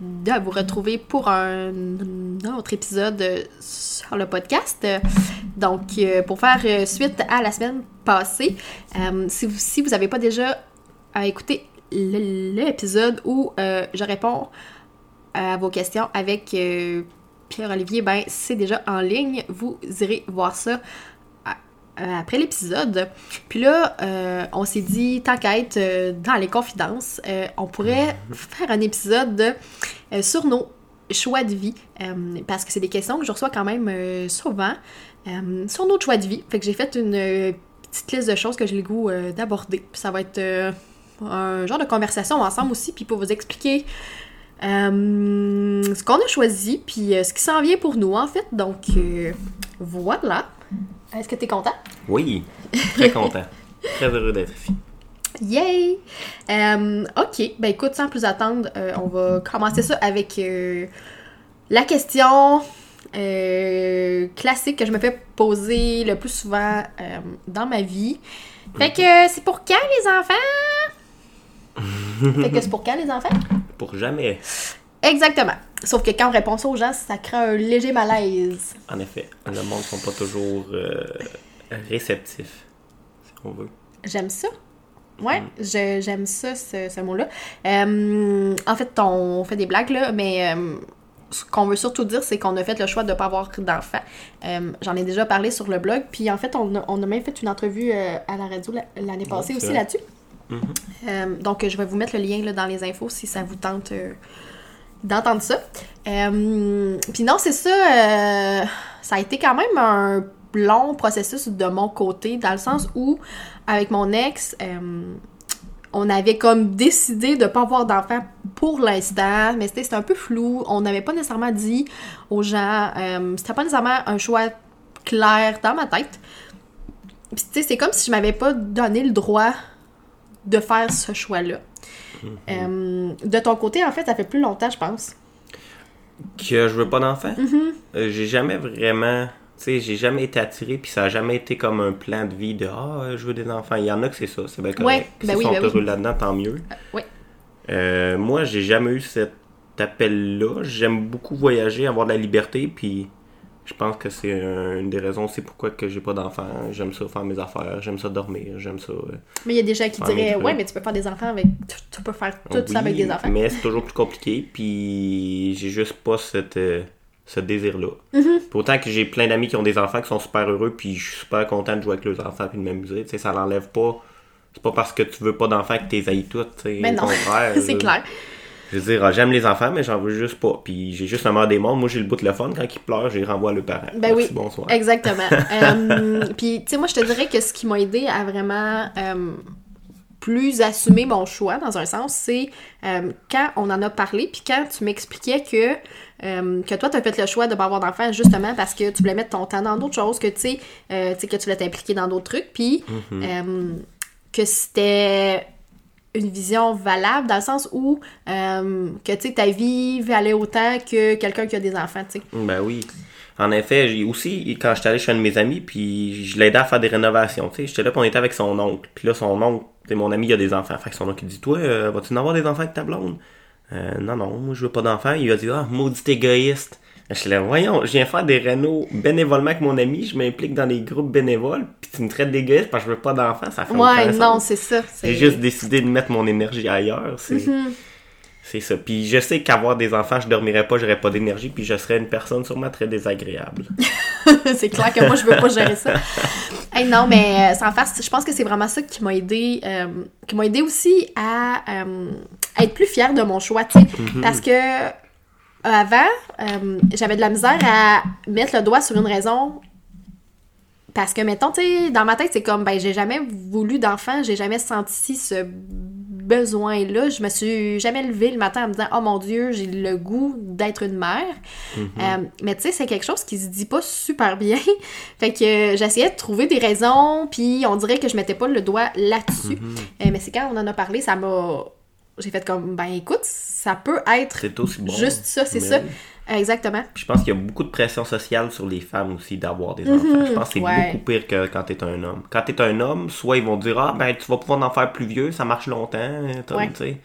de vous retrouver pour un autre épisode sur le podcast. Donc, euh, pour faire euh, suite à la semaine passée, euh, si vous n'avez pas déjà écouté l'épisode où je réponds à vos questions avec Pierre-Olivier, ben c'est déjà en ligne. Vous irez voir ça après l'épisode. Puis là, on s'est dit, tant qu'à être dans les confidences, on pourrait faire un épisode sur nos choix de vie, parce que c'est des questions que je reçois quand même souvent sur nos choix de vie. Fait que j'ai fait une petite liste de choses que j'ai le goût d'aborder. Puis ça va être un genre de conversation ensemble aussi, puis pour vous expliquer ce qu'on a choisi, puis ce qui s'en vient pour nous, en fait. Donc, voilà. Est-ce que tu es content? Oui, très content. très heureux d'être ici. Yay! ok, ben écoute, sans plus attendre, on va commencer ça avec la question classique que je me fais poser le plus souvent dans ma vie. Fait que c'est pour quand les enfants? fait que c'est pour quand les enfants? Pour jamais. Exactement. Sauf que quand on répond ça aux gens, ça crée un léger malaise. En effet, le monde ne sont pas toujours euh, réceptifs, si on veut. J'aime ça. Ouais, mm. j'aime ça, ce, mot-là. Euh, en fait, on fait des blagues, là, mais euh, ce qu'on veut surtout dire, c'est qu'on a fait le choix de ne pas avoir d'enfants. J'en ai déjà parlé sur le blog, puis en fait, on a, on a même fait une entrevue à la radio l'année passée aussi là-dessus. Mm-hmm. donc, je vais vous mettre le lien là, dans les infos si ça vous tente d'entendre ça. Euh, puis non, c'est ça, euh, ça a été quand même un long processus de mon côté, dans le sens où, avec mon ex, euh, on avait comme décidé de pas avoir d'enfants pour l'instant, mais c'était un peu flou. On n'avait pas nécessairement dit aux gens, c'était pas nécessairement un choix clair dans ma tête. Puis tu sais, c'est comme si je m'avais pas donné le droit de faire ce choix-là. Euh, de ton côté, en fait, ça fait plus longtemps, je pense. Que je veux pas d'enfant? Mm-hmm. Euh, j'ai jamais vraiment. Tu sais, j'ai jamais été attiré, puis ça a jamais été comme un plan de vie de Ah, je veux des enfants. Il y en a que c'est ça, c'est bien correct. Ouais, ben oui, sont ben heureux là-dedans, tant mieux. Euh, oui. moi, j'ai jamais eu cet appel-là. J'aime beaucoup voyager, avoir de la liberté, puis je pense que c'est une des raisons c'est pourquoi que j'ai pas d'enfants. J'aime ça faire mes affaires, j'aime ça dormir, j'aime ça. Euh, mais il y a des gens qui diraient ouais, mais tu peux faire des enfants avec tu, peux faire tout ça avec des enfants. Mais c'est toujours plus compliqué, puis j'ai juste pas cette euh, ce désir-là. Mm Pourtant que j'ai plein d'amis qui ont des enfants qui sont super heureux, puis je suis super content de jouer avec leurs enfants puis de m'amuser. Tu sais, ça l'enlève pas. C'est pas parce que tu veux pas d'enfants que t'es haïs toutes. Mais non, c'est clair. Je veux dire, j'aime les enfants, mais j'en veux juste pas. Puis j'ai juste un mort des mondes. Moi, j'ai le bout de le fun. Quand ils pleurent, je les renvoie à leurs parents. Ben oui. Bonsoir. Exactement. Euh, puis, tu sais, moi, je te dirais que ce qui m'a aidé à vraiment euh, plus assumer mon choix, dans un sens, c'est euh, quand on en a parlé, puis quand tu m'expliquais que, que toi, tu as fait le choix de pas avoir d'enfants justement parce que tu voulais mettre ton temps dans d'autres choses, que tu sais, que tu voulais t'impliquer dans d'autres trucs, puis mm-hmm. que c'était une vision valable dans le sens où euh, que tu ta vie valait autant que quelqu'un qui a des enfants, tu sais. Ben oui. En effet, aussi quand j'étais allé chez un de mes amis puis je l'aidais à faire des rénovations, tu sais, j'étais là, puis on était avec son oncle. Puis là son oncle, c'est mon ami, il a des enfants. Fait que son oncle il dit "Toi, euh, vas-tu en avoir des enfants avec ta blonde? Euh, non non, moi je veux pas d'enfants." Il a dit "Ah, maudit égoïste." Je suis là, voyons, je viens faire des rénaux bénévolement avec mon ami, je m'implique dans des groupes bénévoles, puis tu me traites d'égoïste parce que je veux pas d'enfants, ça fait Ouais, non, c'est ça. J'ai juste décidé de mettre mon énergie ailleurs, c'est... Mm-hmm. C'est ça. Puis je sais qu'avoir des enfants, je dormirais pas, j'aurais pas d'énergie, puis je serais une personne sûrement très désagréable. c'est clair que moi, je veux pas gérer ça. hey, non, mais euh, sans faire, je pense que c'est vraiment ça qui m'a aidé, euh, qui m'a aidé aussi à, euh, être plus fière de mon choix, tu sais. Mm-hmm. Parce que avant, euh, j'avais de la misère à mettre le doigt sur une raison. Parce que, mettons, tu sais, dans ma tête, c'est comme, ben, j'ai jamais voulu d'enfant, j'ai jamais senti ce besoin-là. Je me suis jamais levée le matin en me disant Oh mon Dieu, j'ai le goût d'être une mère. Mm-hmm. Euh, mais tu sais, c'est quelque chose qui se dit pas super bien. fait que j'essayais de trouver des raisons, puis on dirait que je mettais pas le doigt là-dessus. Mm-hmm. Euh, mais c'est quand on en a parlé, ça m'a. J'ai fait comme Ben écoute, ça peut être C'est aussi bon. juste ça, c'est Mais ça. Exactement. Puis je pense qu'il y a beaucoup de pression sociale sur les femmes aussi d'avoir des enfants. Je pense que c'est Mhm. ouais. beaucoup pire que quand t'es un homme. Quand t'es un homme, soit ils vont dire Ah, ben tu vas pouvoir en faire plus vieux, ça marche longtemps. Ouais. tu sais.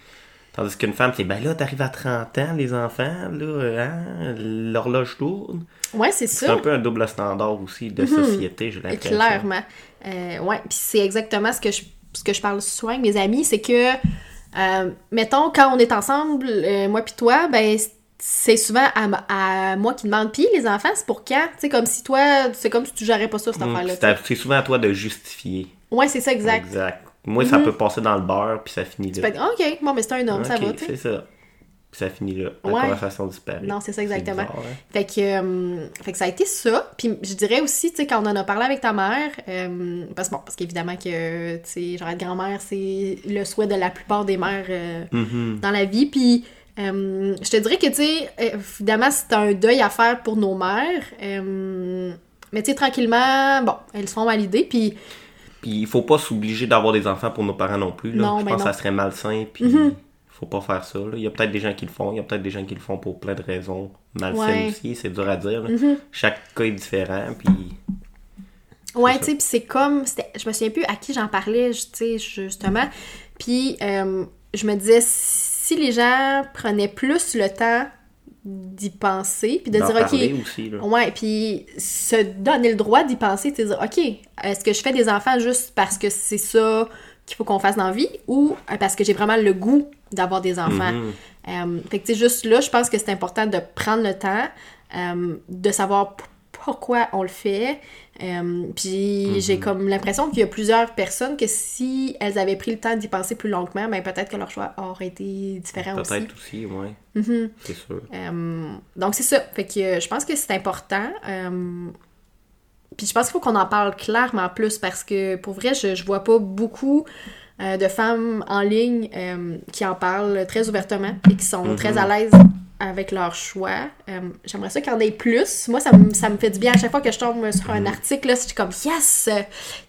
Tandis qu'une femme, c'est Ben là, t'arrives à 30 ans, les enfants, là, hein, l'horloge tourne. Ouais, c'est C'est ça. un peu un double standard aussi de société, j'ai l'impression. Clairement. Euh, ouais, puis c'est exactement ce que je, ce que je parle souvent avec mes amis, c'est que, euh, mettons, quand on est ensemble, euh, moi puis toi, ben c'est souvent à, à moi qui demande, puis les enfants, c'est pour quand? Tu sais, comme si toi, c'est comme si tu gérais pas ça, cette Mm, affaire-là. c'est à- C'est souvent à toi de justifier. Ouais, c'est ça, exact. Exact. Moi, ça peut passer dans le beurre, puis ça finit Tu là. peux être, ok, bon, mais c'est un homme, ça va, tu. C'est ça. Puis ça finit là. La Ouais. conversation disparaît. Non, c'est ça, exactement. bizarre, hein? Fait que, euh, fait que ça a été ça. Puis je dirais aussi, tu sais, quand on en a parlé avec ta mère, euh, parce, bon, parce qu'évidemment que, tu sais, genre être grand-mère, c'est le souhait de la plupart des mères euh, Mhm. dans la vie. Puis euh, je te dirais que, tu sais, évidemment, c'est un deuil à faire pour nos mères. mais tu sais, tranquillement, bon, elles à l'idée. Puis Puis il faut pas s'obliger d'avoir des enfants pour nos parents non plus. Là. Non, Je ben pense que ça serait malsain. Puis Mhm. Faut pas faire ça. là. Il y a peut-être des gens qui le font. Il y a peut-être des gens qui le font pour plein de raisons malsaines Ouais. aussi. C'est dur à dire. Mhm. Chaque cas est différent. Puis Ouais, tu sais, puis c'est comme. Je me souviens plus à qui j'en parlais, tu sais, justement. Puis euh, je me disais, si les gens prenaient plus le temps d'y penser, puis de dire, OK. aussi. Ouais, puis se donner le droit d'y penser, de dire, OK, est-ce que je fais des enfants juste parce que c'est ça qu'il faut qu'on fasse dans la vie ou euh, parce que j'ai vraiment le goût d'avoir des enfants? Mhm. Euh, fait que, tu sais, juste là, je pense que c'est important de prendre le temps, euh, de savoir pourquoi on le fait. Euh, puis j'ai comme l'impression qu'il y a plusieurs personnes que si elles avaient pris le temps d'y penser plus longuement, ben peut-être que leur choix aurait été différent aussi. Peut-être aussi, ouais. Mhm. C'est sûr. Donc c'est ça. Fait que je pense que c'est important. Puis je pense qu'il faut qu'on en parle clairement plus parce que pour vrai, je, je vois pas beaucoup euh, de femmes en ligne euh, qui en parlent très ouvertement et qui sont Mhm. très à l'aise avec leur choix. Euh, J'aimerais ça qu'il y en ait plus. Moi, ça, me- ça me fait du bien à chaque fois que je tombe sur un article. Là, je suis comme yes! Tu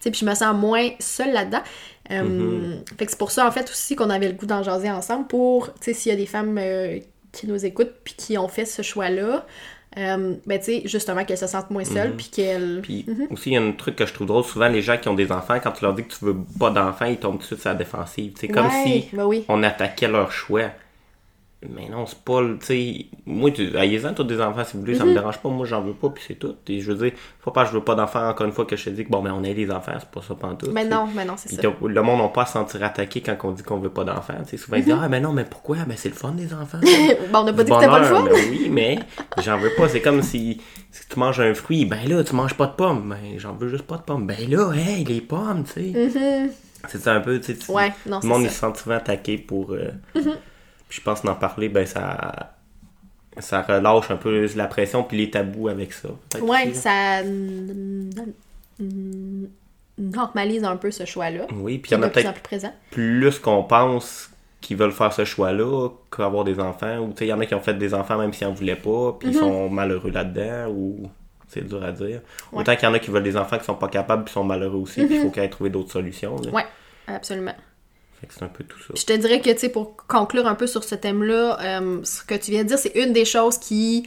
sais, puis je me sens moins seule là-dedans. Mhm. Fait que c'est pour ça, en fait, aussi qu'on avait le goût d'en jaser ensemble pour, tu sais, s'il y a des femmes qui nous écoutent puis qui ont fait ce choix-là, euh, ben, tu sais, justement, qu'elles se sentent moins seules Mhm. puis qu'elles... Puis Mhm. aussi, il y a un truc que je trouve drôle. Souvent, les gens qui ont des enfants, quand tu leur dis que tu veux pas d'enfants, ils tombent tout de suite sur la défensive. C'est comme Ouais, si ben oui. on attaquait leur choix. Mais non, c'est pas, le- sais, moi, tu, ayez-en tous des enfants si vous voulez, ça me Mhm. dérange pas, moi j'en veux pas, puis c'est tout. Et je veux dire, faut pas que je veux pas d'enfants, encore une fois, que je te dis que bon, ben on a des enfants, c'est pas ça pantoute. Mais tu sais. non, mais non, c'est ça. le monde n'a pas à se sentir attaqué quand on dit qu'on veut pas d'enfants. Tu sais, souvent ils disent Ah, ben non, mais pourquoi? Ben c'est le fun des enfants. bon, on n'a pas dit que c'était pas le bonheur, fun. ben oui, mais j'en veux pas. C'est comme si, si tu manges un fruit, ben là, tu manges pas de pommes. Ben j'en veux juste pas de pommes. Ben là, hey, les pommes, tu sais. Mhm. C'est ça un peu, tu sais. Ouais, non, le monde il se sent souvent attaqué pour. euh, Puis je pense qu'en parler, ben ça. Ça relâche un peu la pression puis les tabous avec ça. Ouais, aussi, ça normalise un peu ce choix-là. Oui, puis il y en a plus peut-être plus présent. plus qu'on pense qui veulent faire ce choix-là qu'avoir des enfants. Ou tu sais, il y en a qui ont fait des enfants même s'ils en voulaient pas, puis ils sont malheureux là-dedans, ou c'est dur à dire. Mhm. Ouais. Autant qu'il y en a qui veulent des enfants qui sont pas capables puis sont malheureux aussi, puis il faut qu'ils aient trouvé d'autres solutions. là. Mhm. Ouais, absolument. C'est un peu tout ça. Je te dirais que, tu sais, pour conclure un peu sur ce thème-là, euh, ce que tu viens de dire, c'est une des choses qui,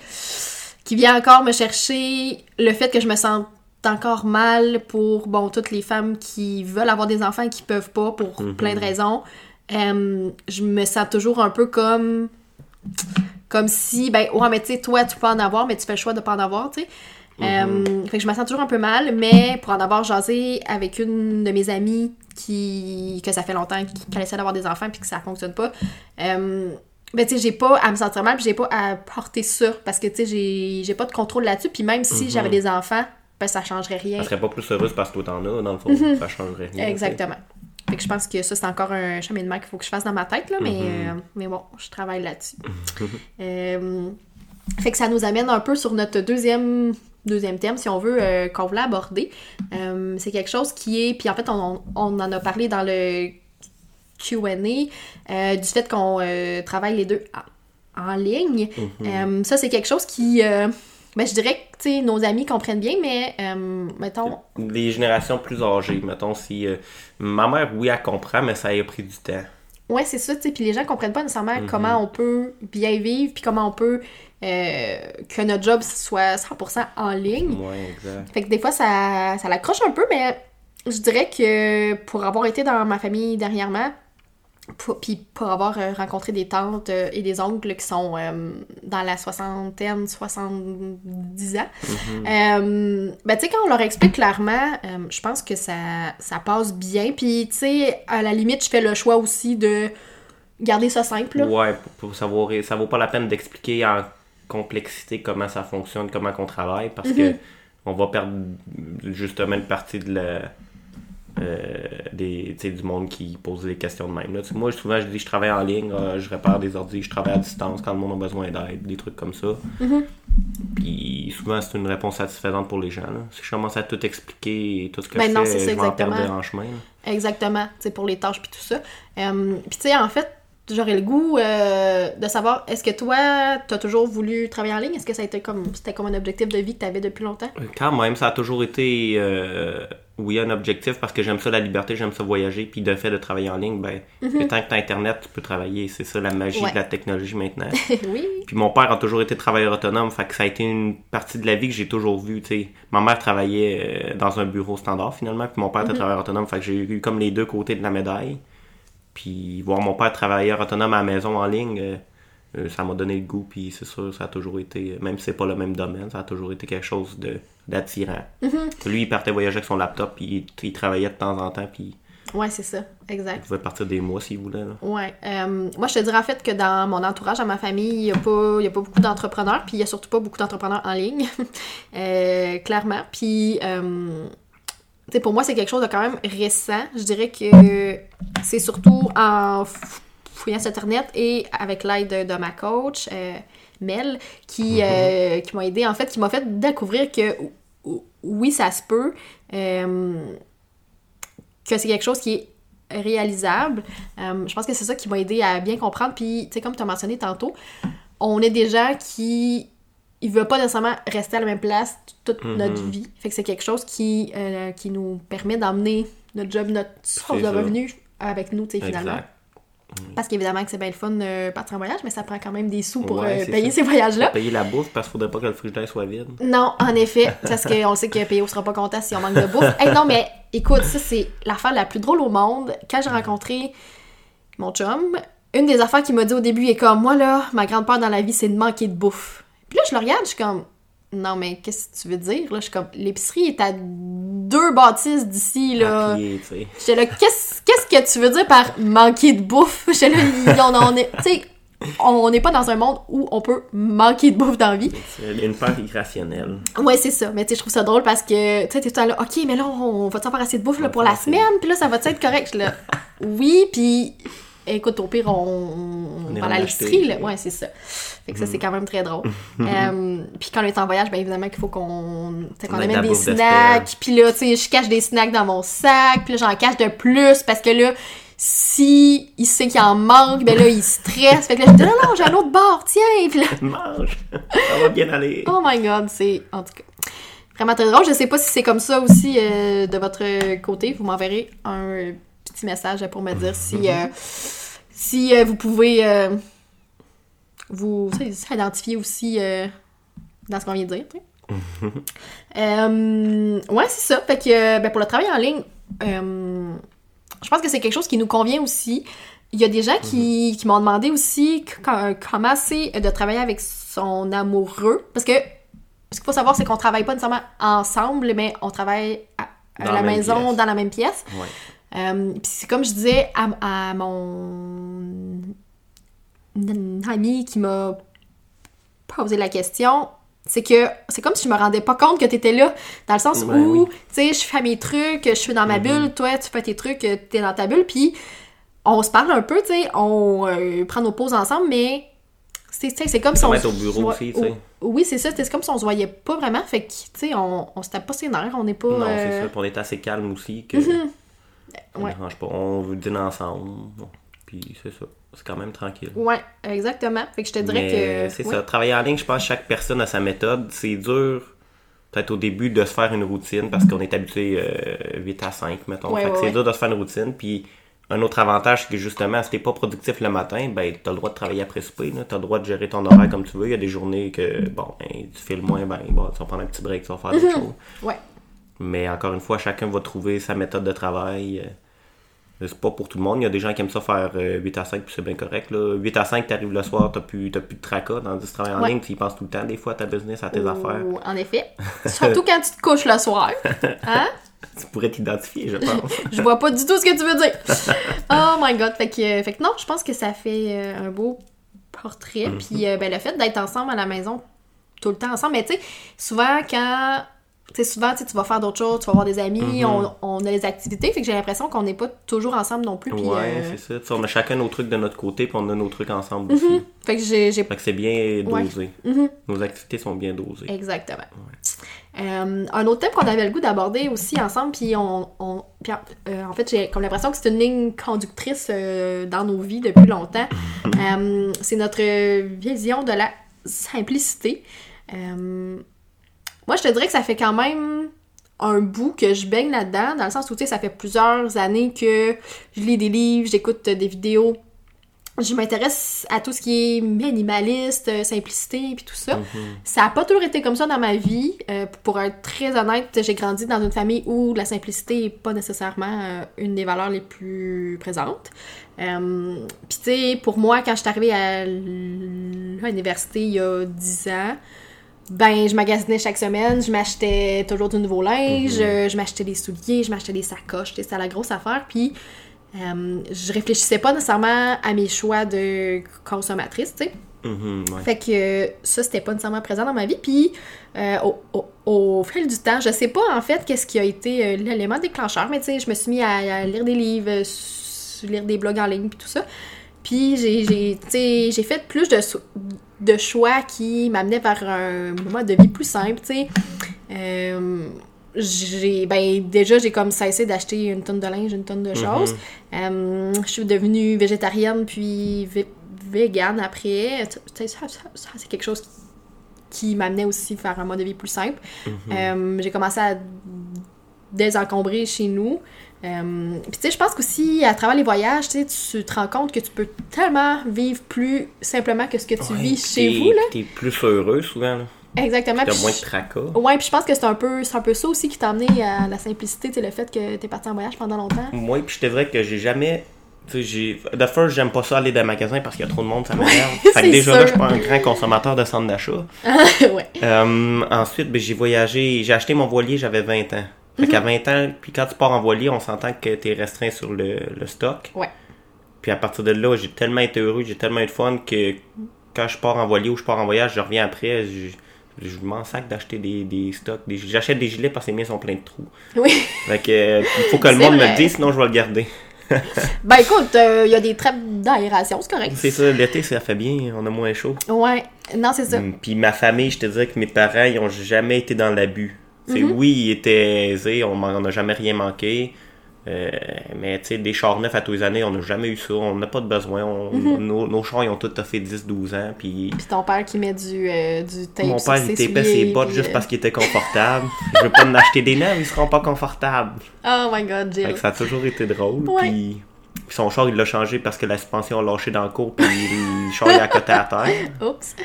qui vient encore me chercher le fait que je me sens encore mal pour, bon, toutes les femmes qui veulent avoir des enfants et qui peuvent pas pour Mhm. plein de raisons. Euh, je me sens toujours un peu comme comme si, ben, ouais, mais tu sais, toi, tu peux en avoir, mais tu fais le choix de pas en avoir, tu sais. Euh, fait que je me sens toujours un peu mal, mais pour en avoir jasé avec une de mes amies qui que ça fait longtemps qu'elle essaie d'avoir des enfants puis que ça fonctionne pas, euh, ben tu sais, j'ai pas à me sentir mal puis j'ai pas à porter ça parce que tu sais, j'ai pas de contrôle là-dessus puis même si j'avais des enfants, ben ça changerait rien. Ça serait pas plus heureuse parce que toi t'en as, dans le fond, ça changerait rien. Exactement. Fait que je pense que ça, c'est encore un cheminement qu'il faut que je fasse dans ma tête, là, mais, euh, mais bon, je travaille là-dessus. Euh, fait que ça nous amène un peu sur notre deuxième, deuxième thème, si on veut, euh, qu'on voulait aborder. Euh, c'est quelque chose qui est... Puis en fait, on, on en a parlé dans le QA, du fait qu'on travaille les deux en, ligne. Mm-hmm. ça, c'est quelque chose qui ben, je dirais que nos amis comprennent bien, mais euh, mettons. Les générations plus âgées, mettons, si. Euh, ma mère, oui, elle comprend, mais ça a pris du temps. Ouais, c'est ça, tu sais. Puis les gens comprennent pas nécessairement mhm. comment on peut bien vivre, puis comment on peut. Euh, que notre job soit 100% en ligne. Ouais, exact. Fait que des fois, ça, ça l'accroche un peu, mais je dirais que pour avoir été dans ma famille dernièrement, puis pour avoir euh, rencontré des tantes euh, et des oncles qui sont euh, dans la soixantaine, 70 ans, mm-hmm. ben tu sais, quand on leur explique clairement, je pense que ça, ça passe bien. Puis tu sais, à la limite, je fais le choix aussi de garder ça simple. Ouais, pour, savoir, ça vaut pas la peine d'expliquer en complexité comment ça fonctionne, comment on travaille, parce mm-hmm. que on va perdre justement une partie de la des, du monde qui pose des questions de même. Là. Moi, souvent, je dis je travaille en ligne, euh, je répare des ordi, je travaille à distance quand le monde a besoin d'aide, des trucs comme ça. Mm-hmm. Puis souvent, c'est une réponse satisfaisante pour les gens. Là. Si je commence à tout expliquer, tout ce que ben je fais, je vais en perdre en chemin. Exactement, pour les tâches puis tout ça. Euh, puis tu sais, en fait, j'aurais le goût de savoir, est-ce que toi, tu as toujours voulu travailler en ligne? Est-ce que ça a été comme, c'était comme un objectif de vie que tu avais depuis longtemps? Quand même, ça a toujours été oui, un objectif parce que j'aime ça la liberté, j'aime ça voyager, puis de fait de travailler en ligne, ben, mm tant que tu as Internet, tu peux travailler. C'est ça la magie de la technologie maintenant. oui. Puis mon père a toujours été travailleur autonome, fait que ça a été une partie de la vie que j'ai toujours vue, tu sais. Ma mère travaillait euh, dans un bureau standard finalement, puis mon père était mhm. travailleur autonome, fait que j'ai eu comme les deux côtés de la médaille. Puis voir mon père travailleur autonome à la maison en ligne, euh, ça m'a donné le goût, puis c'est sûr, ça a toujours été, même si c'est pas le même domaine, ça a toujours été quelque chose de d'attirant. Mm-hmm. Lui, il partait voyager avec son laptop, puis il, travaillait de temps en temps, puis... Ouais, c'est ça, exact. Il pouvait partir des mois s'il voulait. Là. Ouais. Euh, moi, je te dirais en fait que dans mon entourage, dans ma famille, il n'y a, pas, a pas beaucoup d'entrepreneurs, puis il n'y a surtout pas beaucoup d'entrepreneurs en ligne, euh, clairement. Puis, pour moi, c'est quelque chose de quand même récent. Je dirais que c'est surtout en fouillant sur Internet et avec l'aide de, ma coach, euh, Mel, qui, mm-hmm. euh, qui m'a aidé, en fait, qui m'a fait découvrir que oui, ça se peut, euh, que c'est quelque chose qui est réalisable. je pense que c'est ça qui m'a aidé à bien comprendre. Puis, tu sais, comme tu as mentionné tantôt, on est des gens qui ils veulent pas nécessairement rester à la même place toute mm-hmm. notre vie. Fait que c'est quelque chose qui, qui nous permet d'emmener notre job, notre source de revenus avec nous, tu sais, finalement. Parce qu'évidemment que c'est bien le fun de partir en voyage, mais ça prend quand même des sous pour euh, payer ces voyages-là. Payer la bouffe parce qu'il faudrait pas que le frigidaire soit vide. Non, en effet, parce qu'on sait que PO sera pas content si on manque de bouffe. hey, non, mais écoute, ça c'est l'affaire la plus drôle au monde. Quand j'ai rencontré mon chum, une des affaires qu'il m'a dit au début est comme moi là, ma grande peur dans la vie c'est de manquer de bouffe. Puis là je le regarde, je suis comme non, mais qu'est-ce que tu veux dire? Là, je suis comme, l'épicerie est à deux bâtisses d'ici, là. J'étais là, qu'est-ce, que tu veux dire par manquer de bouffe? J'étais là, on, on est, tu sais, on n'est pas dans un monde où on peut manquer de bouffe dans la vie. C'est une peur irrationnelle. Ouais, c'est ça. Mais tu sais, je trouve ça drôle parce que, tu sais, t'es tout là, OK, mais là, on va-tu avoir assez de bouffe là, pour la semaine? Puis là, ça va-tu être correct? Là, oui, puis écoute, au pire, on, on, va à l'épicerie, là. Ouais, c'est ça. Fait que ça, c'est mm. quand même très drôle. Euh, puis quand on est en voyage, bien évidemment qu'il faut qu'on qu'on amène des snacks. Puis là, tu sais, je cache des snacks dans mon sac. Puis là, j'en cache de plus parce que là, si il sait qu'il en manque, ben là, il stresse. Fait que là, je dis, non, non, j'ai un autre bord, tiens. Puis là... Mange. Ça va bien aller. oh my God, c'est... En tout cas vraiment très drôle. Je sais pas si c'est comme ça aussi euh, de votre côté. Vous m'enverrez un petit message pour me dire si, euh, si vous pouvez vous identifier aussi euh, dans ce qu'on vient de dire. euh, ouais, c'est ça. Fait que ben, pour le travail en ligne, euh, je pense que c'est quelque chose qui nous convient aussi. Il y a des gens qui, qui m'ont demandé aussi comment c'est de travailler avec son amoureux. Parce que ce qu'il faut savoir, c'est qu'on travaille pas nécessairement ensemble, mais on travaille à, la, maison, dans la même pièce. Euh, puis c'est comme je disais à, à mon amie qui m'a posé la question, c'est que c'est comme si je me rendais pas compte que tu étais là, dans le sens ben où, tu sais, je fais mes trucs, je suis dans ma mm-hmm. bulle, toi, tu fais tes trucs, tu es dans ta bulle, puis on se parle un peu, tu sais, on euh, prend nos pauses ensemble, mais c'est comme si on... au bureau aussi, tu sais. Oui, c'est ça, c'est comme si on se voyait pas vraiment, fait que, tu sais, on, on se tape pas ses nerfs, on n'est pas... Non, c'est euh, ça, on est assez calme aussi que... Mm-hmm. Ça ouais. dérange pas. On veut dîner ensemble. Puis c'est ça. C'est quand même tranquille. Ouais, exactement. Fait que je te dirais que. C'est ça. Travailler en ligne, je pense que chaque personne a sa méthode. C'est dur, peut-être au début, de se faire une routine parce qu'on est habitué 8 euh, à 5, mettons. fait que c'est dur de se faire une routine. Puis un autre avantage, c'est que justement, si t'es pas productif le matin, ben t'as le droit de travailler après souper, t'as le droit de gérer ton horaire comme tu veux. Il y a des journées que, bon, ben, tu files moins, ben, bon, tu vas prendre un petit break, tu vas faire d'autres choses. Ouais. Mais encore une fois, chacun va trouver sa méthode de travail. Euh, c'est pas pour tout le monde. Il y a des gens qui aiment ça faire 8 euh, à 5, puis c'est bien correct. Là. 8 à 5, t'arrives le soir, t'as plus, plus de tracas. Dans du travail en ligne, tu y penses tout le temps, des fois, à ta business, à tes affaires. En effet. Surtout quand tu te couches le soir. Hein? tu pourrais t'identifier, je pense. je vois pas du tout ce que tu veux dire. oh my god. Fait que, fait que non, je pense que ça fait euh, un beau portrait. Mm-hmm. Puis ben, le fait d'être ensemble à la maison tout le temps ensemble. Mais tu sais, souvent quand sais, souvent, tu vas faire d'autres choses, tu vas voir des amis, mm-hmm. on, a des activités, fait que j'ai l'impression qu'on n'est pas toujours ensemble non plus. ouais, euh, c'est ça. on a chacun nos trucs de notre côté, puis on a nos trucs ensemble aussi. Mm-hmm. Fait que j'ai... Fait que c'est bien dosé. Mm-hmm. Nos activités sont bien dosées. Exactement. Euh, un autre thème qu'on avait le goût d'aborder aussi ensemble, puis on... on euh, en fait, j'ai comme l'impression que c'est une ligne conductrice dans nos vies depuis longtemps. c'est notre vision de la simplicité. Moi, je te dirais que ça fait quand même un bout que je baigne là-dedans, dans le sens où, tu sais, ça fait plusieurs années que je lis des livres, j'écoute des vidéos. Je m'intéresse à tout ce qui est minimaliste, simplicité, puis tout ça. Mhm. Ça n'a pas toujours été comme ça dans ma vie. Euh, pour être très honnête, j'ai grandi dans une famille où la simplicité n'est pas nécessairement euh, une des valeurs les plus présentes. Euh, puis tu sais, pour moi, quand je suis arrivée à l'université il y a 10 ans, ben je magasinais chaque semaine, je m'achetais toujours du nouveau linge, mhm. je m'achetais des souliers, je m'achetais des sacoches, c'était la grosse affaire. Puis euh, je réfléchissais pas nécessairement à mes choix de consommatrice, tu sais. Mhm, fait que ça, c'était pas nécessairement présent dans ma vie. Puis euh, au, fil du temps, je sais pas en fait qu'est-ce qui a été euh, l'élément déclencheur, mais tu sais, je me suis mis à, lire des livres, lire des blogs en ligne, puis tout ça. Puis j'ai fait plus de, de choix qui m'amenaient vers un mode de vie plus simple, tu sais. Euh, j'ai ben déjà j'ai comme cessé d'acheter une tonne de linge une tonne de choses. Euh, je suis devenue végétarienne puis végane après. Ça, c'est quelque chose qui m'amenait aussi vers un mode de vie plus simple. Mm-hmm. euh, j'ai commencé à désencombrer chez nous euh, puis tu sais, je pense qu'aussi, à travers les voyages, tu te rends compte que tu peux tellement vivre plus simplement que ce que tu vis chez vous. là. T'es plus heureux souvent. Là. Exactement. T'as moins de tracas. Ouais, puis je pense que c'est un, peu, un peu ça aussi qui t'a amené à la simplicité, le fait que t'es parti en voyage pendant longtemps. Moi, puis je te dirais que j'ai jamais de first j'aime pas ça aller dans les magasins parce qu'il y a trop de monde ça m'énerve fait que déjà là je suis pas un grand consommateur de centres d'achat ouais. Euh, ensuite ben, j'ai voyagé j'ai acheté mon voilier j'avais 20 ans fait qu'à 20 mhm. ans, puis quand tu pars en voilier, on s'entend que tu es restreint sur le, stock. Ouais. Puis à partir de là, j'ai tellement été heureux, j'ai tellement eu de fun que quand je pars en voilier ou je pars en voyage, je reviens après, je, je m'en sac d'acheter des, des stocks. J'achète des gilets parce que les miens sont pleins de trous. Oui. Fait que, il faut que le monde me le dise, sinon je vais le garder. ben écoute, il euh, y a des trappes d'aération, c'est correct. C'est ça, l'été, ça fait bien, on a moins chaud. Ouais, non, c'est ça. Hum, puis ma famille, je te dirais que mes parents, ils ont jamais été dans l'abus. Mhm. Oui, il était aisé, on n'a jamais rien manqué. Euh, mais tu sais, des chars neufs à tous les années, on n'a jamais eu ça, on n'a pas de besoin. Mhm. nos, chars, ils ont tous fait 10-12 ans. Puis... puis ton père qui met du, euh, du tape Mon père, il tapait ses bottes juste euh, parce qu'il était confortable. Je veux pas en acheter des neufs, ils seront pas confortables. Oh my god, Jill. ça a toujours été drôle. Puis... son char, il l'a changé parce que la suspension a lâché dans le cours, puis le char, est à côté à terre. Oups.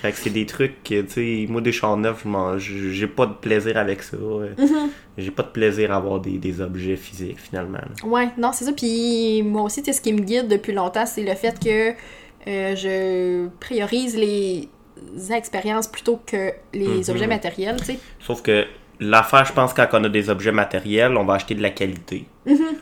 Fait que c'est des trucs que, tu sais, moi, des chars neufs, j'ai pas de plaisir avec ça. Mm-hmm. J'ai pas de plaisir à avoir des, objets physiques, finalement. Ouais, non, c'est ça. Puis moi aussi, ce qui me guide depuis longtemps, c'est le fait que euh, je priorise les expériences plutôt que les mm-hmm. objets matériels, tu sais. Sauf que l'affaire, je pense, quand on a des objets matériels, on va acheter de la qualité.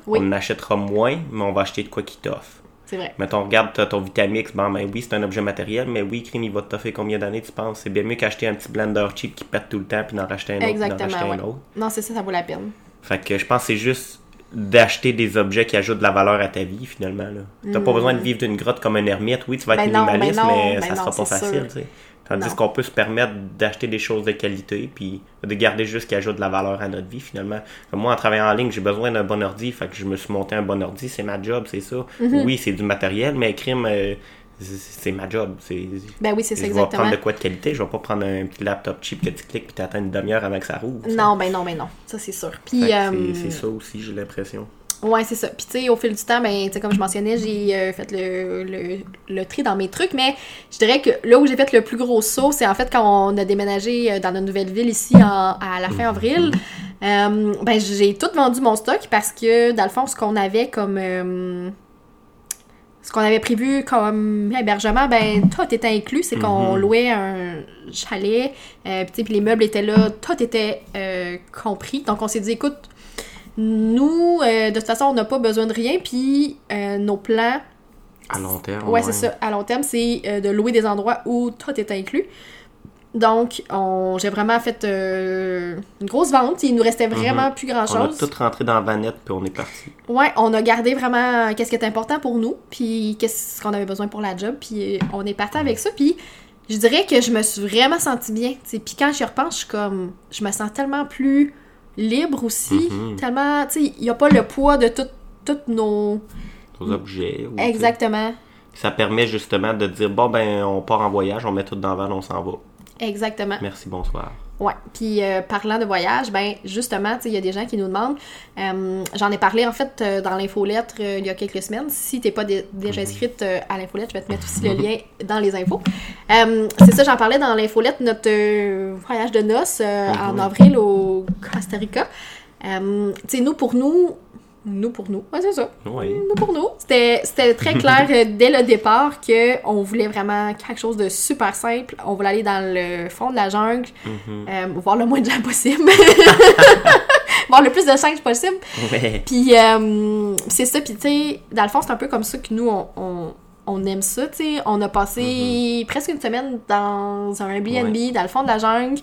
Oui. On achètera moins, mais on va acheter de quoi qui t'offre. C'est vrai. Mettons, regarde ton Vitamix, bon, ben oui, c'est un objet matériel, mais oui, crime, il va te faire combien d'années, tu penses? C'est bien mieux qu'acheter un petit blender cheap qui pète tout le temps, puis d'en racheter un autre. Exactement. Un autre. Non, c'est ça, ça vaut la peine. Fait que je pense que c'est juste d'acheter des objets qui ajoutent de la valeur à ta vie, finalement. T'as pas mm. besoin de vivre d'une grotte comme un ermite. Oui, tu vas être ben minimaliste, mais, ben ça sera pas facile, tu sais. Tandis qu'on peut se permettre d'acheter des choses de qualité, puis de garder juste ce qui ajoute de la valeur à notre vie, finalement. moi, en travaillant en ligne, j'ai besoin d'un bon ordi, fait que je me suis monté un bon ordi, c'est ma job, c'est ça. Mm-hmm. Oui, c'est du matériel, mais crime, euh, c'est ma job. Ben oui, c'est ça, je vais prendre de quoi de qualité, je vais pas prendre un petit laptop cheap que tu cliques puis t'attends une demi-heure avant que ça rouvre. Non, ben non, ben non, ça c'est sûr. Puis, euh, c'est ça aussi, j'ai l'impression. Ouais, c'est ça. Puis, tu sais, au fil du temps, ben, comme je mentionnais, j'ai euh, fait le, le, le, tri dans mes trucs, mais je dirais que là où j'ai fait le plus gros saut, c'est en fait quand on a déménagé euh, dans notre nouvelle ville ici à la fin avril. Euh, ben, j'ai tout vendu mon stock parce que, dans le fond, ce qu'on avait comme. ce qu'on avait prévu comme hébergement, ben, tout était inclus. C'est qu'on mhm. louait un chalet, puis les meubles étaient là, tout était compris. Donc, on s'est dit, écoute, nous, euh, de toute façon, on n'a pas besoin de rien, puis euh, nos plans. À long terme. Ouais, c'est ça. À long terme, c'est euh, de louer des endroits où tout est inclus. Donc, j'ai vraiment fait une grosse vente. Il nous restait vraiment mhm. plus grand-chose. On a tout rentré dans la vanette, puis on est parti. Ouais, on a gardé vraiment qu'est-ce qui était important pour nous, puis qu'est-ce qu'on avait besoin pour la job, puis on est parti avec ça. Puis je dirais que je me suis vraiment sentie bien. Puis quand j'y repense, je suis comme... Je me sens tellement plus libre aussi. Mhm. Tellement, tu sais, il n'y a pas le poids de tous nos... objets. Exactement. Ça permet justement de dire, bon, ben, on part en voyage, on met tout dans le van, on s'en va. Exactement. Merci, bonsoir. Ouais. Puis euh, parlant de voyage, ben justement, il y a des gens qui nous demandent. Euh, j'en ai parlé en fait euh, dans l'infolettre il y a quelques semaines. Si t'es pas déjà mhm. inscrite à l'infolettre, je vais te mettre aussi le lien dans les infos. c'est ça, j'en parlais dans l'infolettre notre voyage de noces en mhm. avril au Costa Rica. tu sais, nous pour nous, nous pour nous. Ouais, c'est ça. Oui. Nous pour nous. C'était très clair euh, dès le départ qu'on voulait vraiment quelque chose de super simple. On voulait aller dans le fond de la jungle, mhm. euh, voir le moins de gens possible. voir le plus de singes possible. Puis euh, c'est ça. Puis tu sais, dans le fond, c'est un peu comme ça que nous, on, on, aime ça. Tu sais, on a passé mhm. presque une semaine dans un Airbnb, dans le fond de la jungle.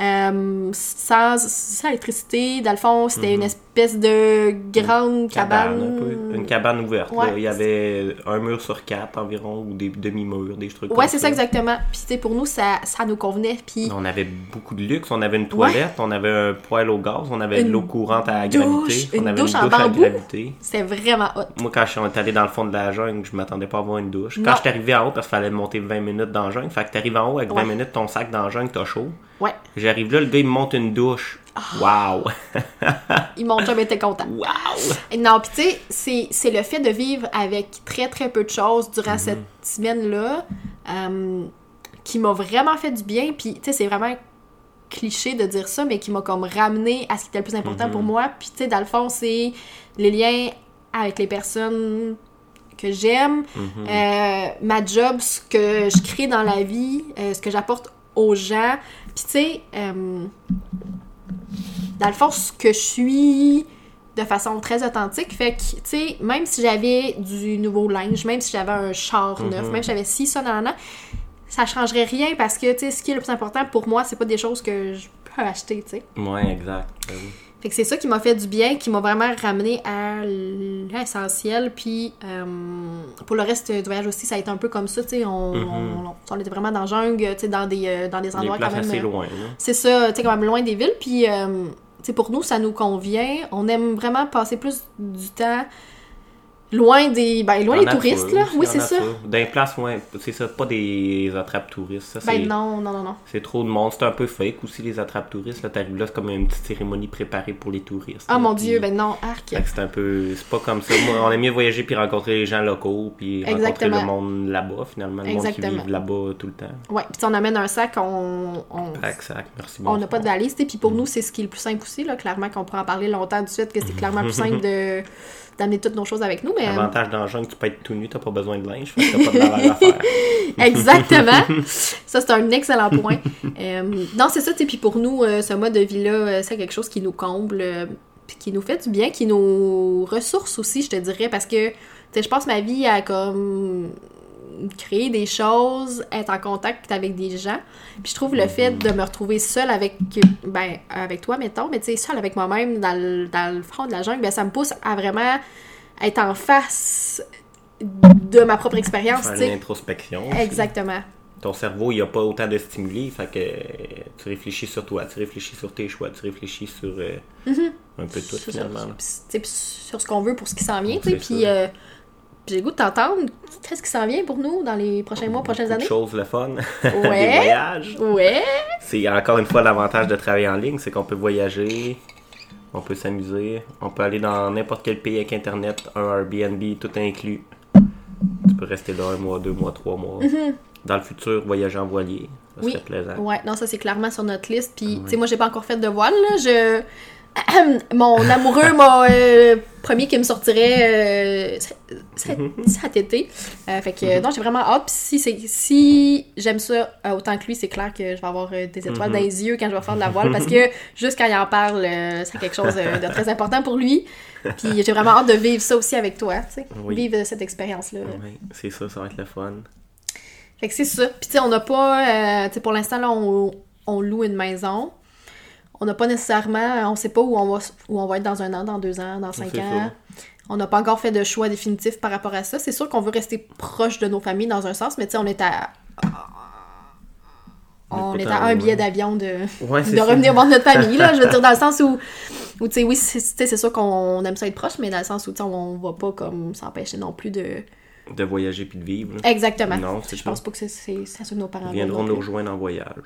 Euh, sans, sans, électricité. Dans le fond, c'était une mhm. Espèce de grande cabane. Une cabane ouverte. Il y avait un mur sur quatre environ, ou des demi-murs, des trucs Ouais, c'est ça. exactement. Puis, pour nous, ça, ça nous convenait. Puis... On avait beaucoup de luxe. On avait une toilette, on avait un poêle au gaz, on avait de l'eau courante à gravité. Une on avait douche, une douche en à gravité. C'était vraiment hot. Moi, quand je suis allé dans le fond de la jungle, je m'attendais pas à avoir une douche. Quand je suis arrivé en haut, parce qu'il fallait monter 20 minutes dans la jungle, fait que t'arrives en haut avec 20 minutes, ton sac dans la jungle, t'as chaud. Ouais. J'arrive là, le gars, il me monte une douche. Ah. Wow! il monte jamais été content. Wow! Non, puis tu sais, c'est le fait de vivre avec très très peu de choses durant cette mhm. semaine-là euh, qui m'a vraiment fait du bien. Puis tu sais, c'est vraiment cliché de dire ça, mais qui m'a comme ramené à ce qui était le plus important pour mhm. moi. Puis tu sais, dans le fond, c'est les liens avec les personnes que j'aime, mhm. euh, ma job, ce que je crée dans la vie, euh, ce que j'apporte aux gens. Puis tu sais, dans le fond, ce que je suis de façon très authentique, fait que, tu sais, même si j'avais du nouveau linge, même si j'avais un char neuf, mhm. même si j'avais six ça dans ça changerait rien parce que, tu sais, ce qui est le plus important pour moi, c'est pas des choses que je peux acheter, tu sais. Ouais, exact. Ben fait que c'est ça qui m'a fait du bien, qui m'a vraiment ramené à l'essentiel. Puis euh, pour le reste du voyage aussi, ça a été un peu comme ça, tu sais. On, mm-hmm. on, était vraiment dans la jungle, tu sais, dans des, euh, dans des endroits quand même. assez loin, C'est ça, tu sais, quand même loin des villes. Puis, euh, pour nous, ça nous convient. On aime vraiment passer plus du temps Loin des, ben, loin des touristes, là. Oui, c'est ça. D'un place, ouais, c'est ça, pas des attrapes touristes. Ça, ben non, non, non, non. C'est trop de monde. C'est un peu fake aussi, les attrapes touristes. Là, t'arrives là, c'est comme une petite cérémonie préparée pour les touristes. Ah mon dieu, ben non, arc. C'est un peu, c'est pas comme ça. Moi, on aime mieux voyager puis rencontrer les gens locaux puis rencontrer le monde là-bas, finalement. Le Exactement. monde qui vit là-bas tout le temps. Ouais, puis on amène un sac, on. on... sac, merci On n'a pas de valise, puis pour mm. nous, c'est ce qui est le plus simple aussi, là. Clairement qu'on pourra en parler longtemps du fait que c'est clairement plus simple de d'amener toutes nos choses avec nous. Mais, L'avantage dans le jungle, tu peux être tout nu, t'as pas besoin de linge, t'as pas de lavage à faire. Exactement. ça, c'est un excellent point. euh, non, c'est ça, tu puis pour nous, euh, ce mode de vie-là, euh, c'est quelque chose qui nous comble, qui nous fait du bien, qui nous ressource aussi, je te dirais, parce que, tu sais, je pense ma vie a comme créer des choses, être en contact avec des gens. Puis je trouve le fait de me retrouver seule avec, ben, avec toi, mettons, mais tu sais, seule avec moi-même dans le, dans le fond de la jungle, ben, ça me pousse à vraiment être en face de ma propre expérience. Faire une introspection. Exactement. ton cerveau, il n'y a pas autant de stimuli, fait que tu réfléchis sur toi, tu réfléchis sur tes choix, tu réfléchis sur euh, mm-hmm. un peu tout, finalement. Sur, sur ce qu'on veut pour ce qui s'en vient, tu sais, puis... Euh, j'ai le goût de t'entendre. Qu'est-ce qui s'en vient pour nous dans les prochains mois, prochaines années? chose le fun. Ouais. Des voyages. Ouais. C'est encore une fois l'avantage de travailler en ligne, c'est qu'on peut voyager, on peut s'amuser, on peut aller dans n'importe quel pays avec Internet, un Airbnb, tout inclus. Tu peux rester là un mois, deux mois, trois mois. Mm-hmm. Dans le futur, voyager en voilier. Ça oui. serait plaisant. Ouais, non, ça c'est clairement sur notre liste. Puis, tu sais, moi j'ai pas encore fait de voile, là. Je mon amoureux m'a euh, promis qu'il me sortirait euh, cet été. Euh, fait que non, j'ai vraiment hâte. Puis si, si j'aime ça autant que lui, c'est clair que je vais avoir des étoiles mhm. dans les yeux quand je vais faire de la voile parce que juste quand il en parle, c'est quelque chose de très important pour lui. Puis j'ai vraiment hâte de vivre ça aussi avec toi, tu sais. Vivre cette expérience-là. Oui, c'est ça, ça va être le fun. Fait que c'est ça. Puis tu sais, on n'a pas, tu sais, pour l'instant, là, on, on loue une maison on n'a pas nécessairement, on sait pas où on va où on va être dans un an, dans deux ans, dans cinq ans. On n'a pas encore fait de choix définitif par rapport à ça. C'est sûr qu'on veut rester proche de nos familles dans un sens, mais tu sais, on est à on est à un billet d'avion de, de revenir voir notre famille, là. Je veux dire, dans le sens où, où tu sais, oui, c'est sûr qu'on aime ça être proche, mais dans le sens où, tu sais, on va pas comme s'empêcher non plus de... De voyager puis de vivre. Exactement. Non, Je pense pas que c'est ça que nos parents Ils viendront nous rejoindre en voyage.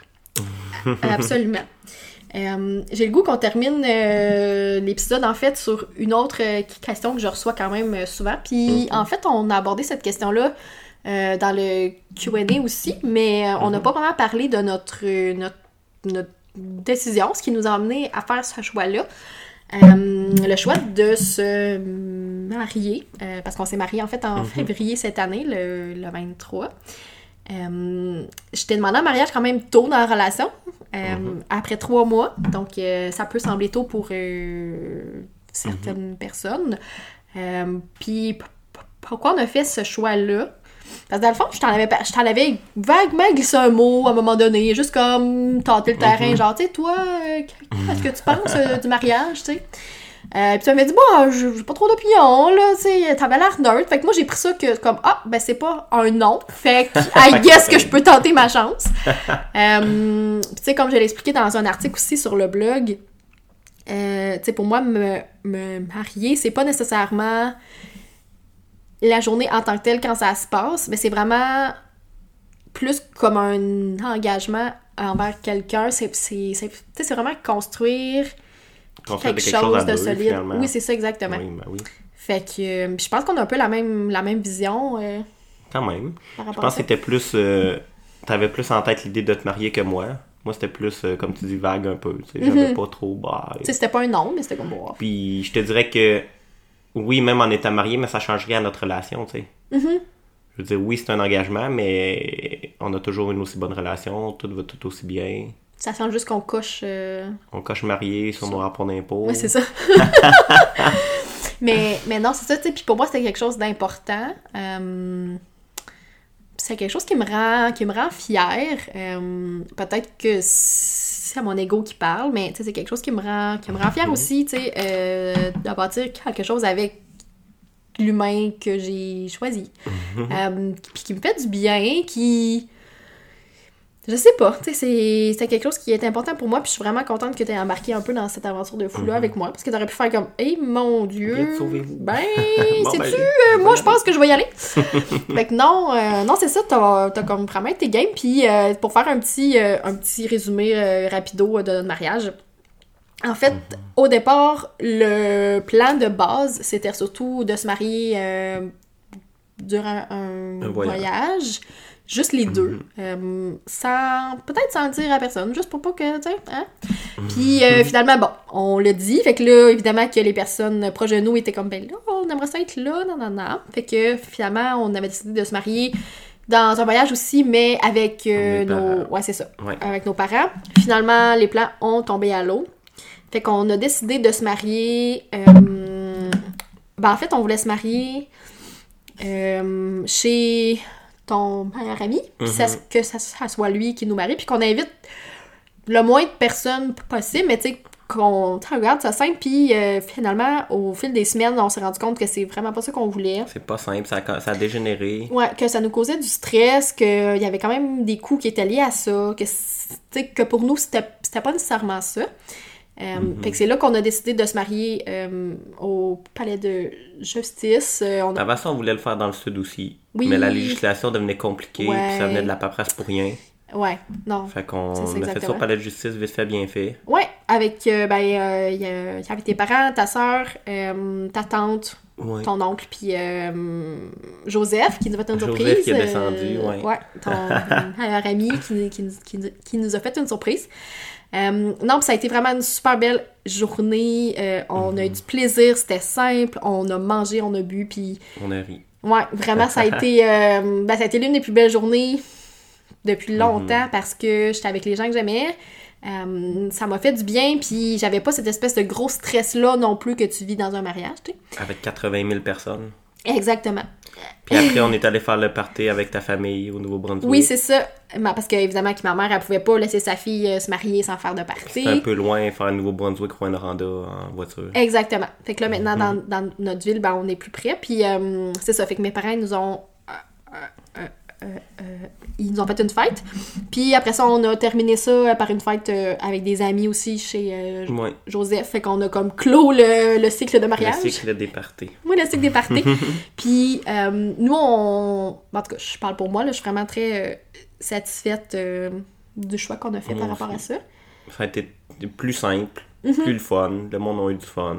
Absolument. Euh, j'ai le goût qu'on termine euh, l'épisode en fait sur une autre euh, question que je reçois quand même souvent. Puis mm-hmm. en fait, on a abordé cette question-là dans le QA aussi, mais on n'a mm-hmm. pas vraiment parlé de notre, notre, décision, ce qui nous a amené à faire ce choix-là. le choix de se marier, parce qu'on s'est marié en fait en mm-hmm. février cette année, le, le 23. Euh, je t'ai demandé un mariage quand même tôt dans la relation, euh, mhm. après trois mois. Donc, euh, ça peut sembler tôt pour certaines mhm. personnes. Puis, pourquoi on a fait ce choix-là? Parce que dans le fond, je t'en avais, je avais vaguement glissé un mot à un moment donné, juste comme tenter le terrain, mhm. genre, tu sais, toi, qu'est-ce que tu penses du mariage, tu sais? Euh, puis tu m'avais dit, bon, j'ai pas trop d'opinion, là, tu sais, t'avais l'air nerd. Fait que moi, j'ai pris ça que, comme, ah, ben c'est pas un non. Fait que, I guess que je peux tenter ma chance. euh, tu sais, comme je l'ai expliqué dans un article aussi sur le blog, euh, tu sais, pour moi, me, me marier, c'est pas nécessairement la journée en tant que telle quand ça se passe, mais c'est vraiment plus comme un engagement envers quelqu'un. C'est vraiment construire quelque, chose, de solide. Oui, c'est ça exactement. Oui, ben oui. Fait que euh, je pense qu'on a un peu la même, la même vision. Euh, Quand même. Je pense que c'était plus. Euh, T'avais plus en tête l'idée de te marier que moi. Moi, c'était plus, comme tu dis, vague un peu. J'avais mhm. pas trop. Bah, c'était pas un nom, mais c'était comme bon. Puis je te dirais que. Oui, même en étant marié, mais ça changerait à notre relation, tu sais. Mhm. Je veux dire, oui, c'est un engagement, mais on a toujours une aussi bonne relation, tout va tout aussi bien. Ça sent juste qu'on coche. Euh, on coche marié sur mon rapport d'impôt. Oui, c'est ça. mais, mais non, c'est ça, tu sais. Puis pour moi, c'est quelque chose d'important. Euh, c'est quelque chose qui me rend, qui me rend fière. Euh, peut-être que c'est mon ego qui parle, mais c'est quelque chose qui me rend, qui me rend fière aussi, tu sais, de bâtir quelque chose avec l'humain que j'ai choisi. puis qui me fait du bien, qui je sais pas, tu sais, c'est quelque chose qui est important pour moi, puis je suis vraiment contente que tu aies embarqué un peu dans cette aventure de fou-là mhm. avec moi, parce que t'aurais pu faire comme, hey mon dieu, ben, sais-tu, ben, euh, moi je pense que je vais y aller. fait que non, euh, non, c'est ça, t'as as comme vraiment tes games, puis euh, pour faire un petit, un petit résumé rapido de notre mariage, en fait, mhm. au départ, le plan de base, c'était surtout de se marier durant un, voyage Juste les deux. Mhm. Euh, sans, peut-être sans dire à personne, juste pour pas que, tu sais, hein? Puis euh, finalement, bon, on l'a dit. Fait que là, évidemment que les personnes proches de nous étaient comme, ben là, on aimerait ça être là, non, non, non. Fait que finalement, on avait décidé de se marier dans un voyage aussi, mais avec euh, nos... Ouais, c'est ça. Avec nos parents. Finalement, les plans ont tombé à l'eau. Fait qu'on a décidé de se marier... Ben, en fait, on voulait se marier chez ton meilleur ami, puis mhm. que ça, soit lui qui nous marie, puis qu'on invite le moins de personnes possible, mais tu sais, qu'on regarde ça simple, puis euh, finalement, au fil des semaines, on s'est rendu compte que c'est vraiment pas ça qu'on voulait. C'est pas simple, ça a, ça a dégénéré. Ouais, que ça nous causait du stress, qu'il y avait quand même des coûts qui étaient liés à ça, que, que pour nous, c'était pas nécessairement ça. Euh, mm-hmm. Fait que c'est là qu'on a décidé de se marier euh, au palais de justice. on a... Avant ça, on voulait le faire dans le sud aussi. Oui. Mais la législation devenait compliquée, puis ça venait de la paperasse pour rien. Ouais, non. Fait qu'on a fait ça au palais de justice, vite fait, bien fait. Ouais, avec, euh, ben, euh, y avait tes parents, ta soeur, euh, ta tante, ton oncle, puis Joseph, qui nous a fait une surprise. Joseph qui est descendu, ouais. ouais, ton meilleur ami qui, qui, qui, qui, nous a fait une surprise. Non, ça a été vraiment une super belle journée. on a eu du plaisir, c'était simple. On a mangé, on a bu, puis... On a ri. Ouais, vraiment, ça a été, ben, ça a été l'une des plus belles journées depuis mhm. longtemps parce que j'étais avec les gens que j'aimais. Euh, ça m'a fait du bien, puis j'avais pas cette espèce de gros stress-là non plus que tu vis dans un mariage, tu sais. Avec 80 000 personnes. Exactement. Puis après, on est allé faire le party avec ta famille au Nouveau-Brunswick. Oui, c'est ça. Parce qu'évidemment, que ma mère, elle pouvait pas laisser sa fille euh, se marier sans faire de party. C'est un peu loin, faire le Nouveau-Brunswick, Rouen-Noranda en voiture. Exactement. Fait que là, maintenant, mhm. dans, dans, notre ville, ben, on est plus près. Puis euh, c'est ça. Fait que mes parents nous ont euh, euh, ils nous ont fait une fête. Puis après ça, on a terminé ça par une fête euh, avec des amis aussi chez Joseph. Fait qu'on a comme clos le, cycle de mariage. Le cycle des parties. Oui, le cycle des parties. Puis nous, on... En tout cas, je parle pour moi, là, je suis vraiment très satisfaite du choix qu'on a fait par rapport à ça. Ça a été plus simple, mhm. plus le fun. Le monde a eu du fun.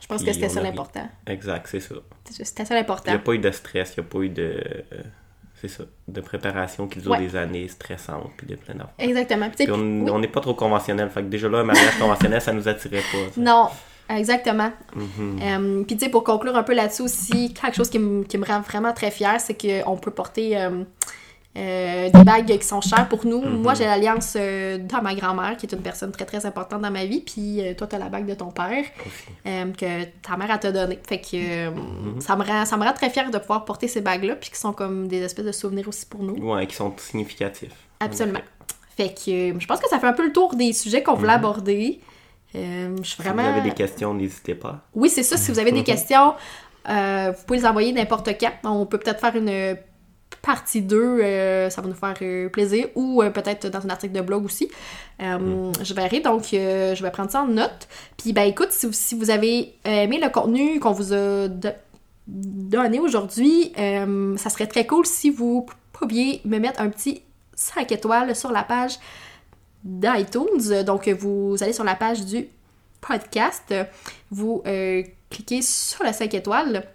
Je pense que c'était ça l'important. Exact, c'est ça. C'était ça l'important. Il n'y a pas eu de stress, il n'y a pas eu de c'est ça, de préparation qui dure des années stressantes, puis de plein d'affaires. Exactement. on n'est pas trop conventionnel, fait que déjà là, un mariage conventionnel, ça nous attirait pas. Non, exactement. Mm-hmm. Puis tu sais, pour conclure un peu là-dessus aussi, quelque chose qui, qui me rend vraiment très fière, c'est qu'on peut porter... euh, des bagues qui sont chères pour nous. Moi, j'ai l'alliance euh, de ma grand-mère, qui est une personne très très importante dans ma vie, puis euh, toi, tu as la bague de ton père que ta mère a te donnée. Fait que mhm. ça, me rend, ça me rend très fière de pouvoir porter ces bagues-là, puis qui sont comme des espèces de souvenirs aussi pour nous. Ouais, qui sont significatifs. Absolument. Fait que je pense que ça fait un peu le tour des sujets qu'on voulait mhm. aborder. je suis vraiment... Si vous avez des questions, n'hésitez pas. Oui, c'est ça. Si vous avez des questions, vous pouvez les envoyer n'importe quand. On peut peut-être faire une partie 2, euh, ça va nous faire euh, plaisir, ou euh, peut-être dans un article de blog aussi. Mm. Je verrai, donc je vais prendre ça en note. Puis ben écoute, si, vous avez aimé le contenu qu'on vous a donné aujourd'hui, ça serait très cool si vous pouviez me mettre un petit 5 étoiles sur la page d'iTunes. Donc vous allez sur la page du podcast, vous cliquez sur la 5 étoiles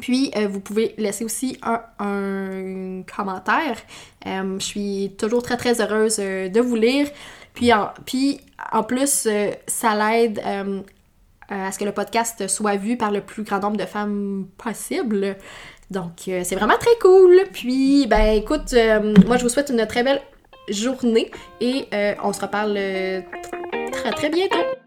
puis, euh, vous pouvez laisser aussi un, commentaire. Euh, je suis toujours très, très heureuse euh, de vous lire. Puis, en, puis, en plus, ça l'aide à ce que le podcast soit vu par le plus grand nombre de femmes possible. Donc, c'est vraiment très cool. Puis, ben, écoute, moi, je vous souhaite une très belle journée et on se reparle très, très bientôt.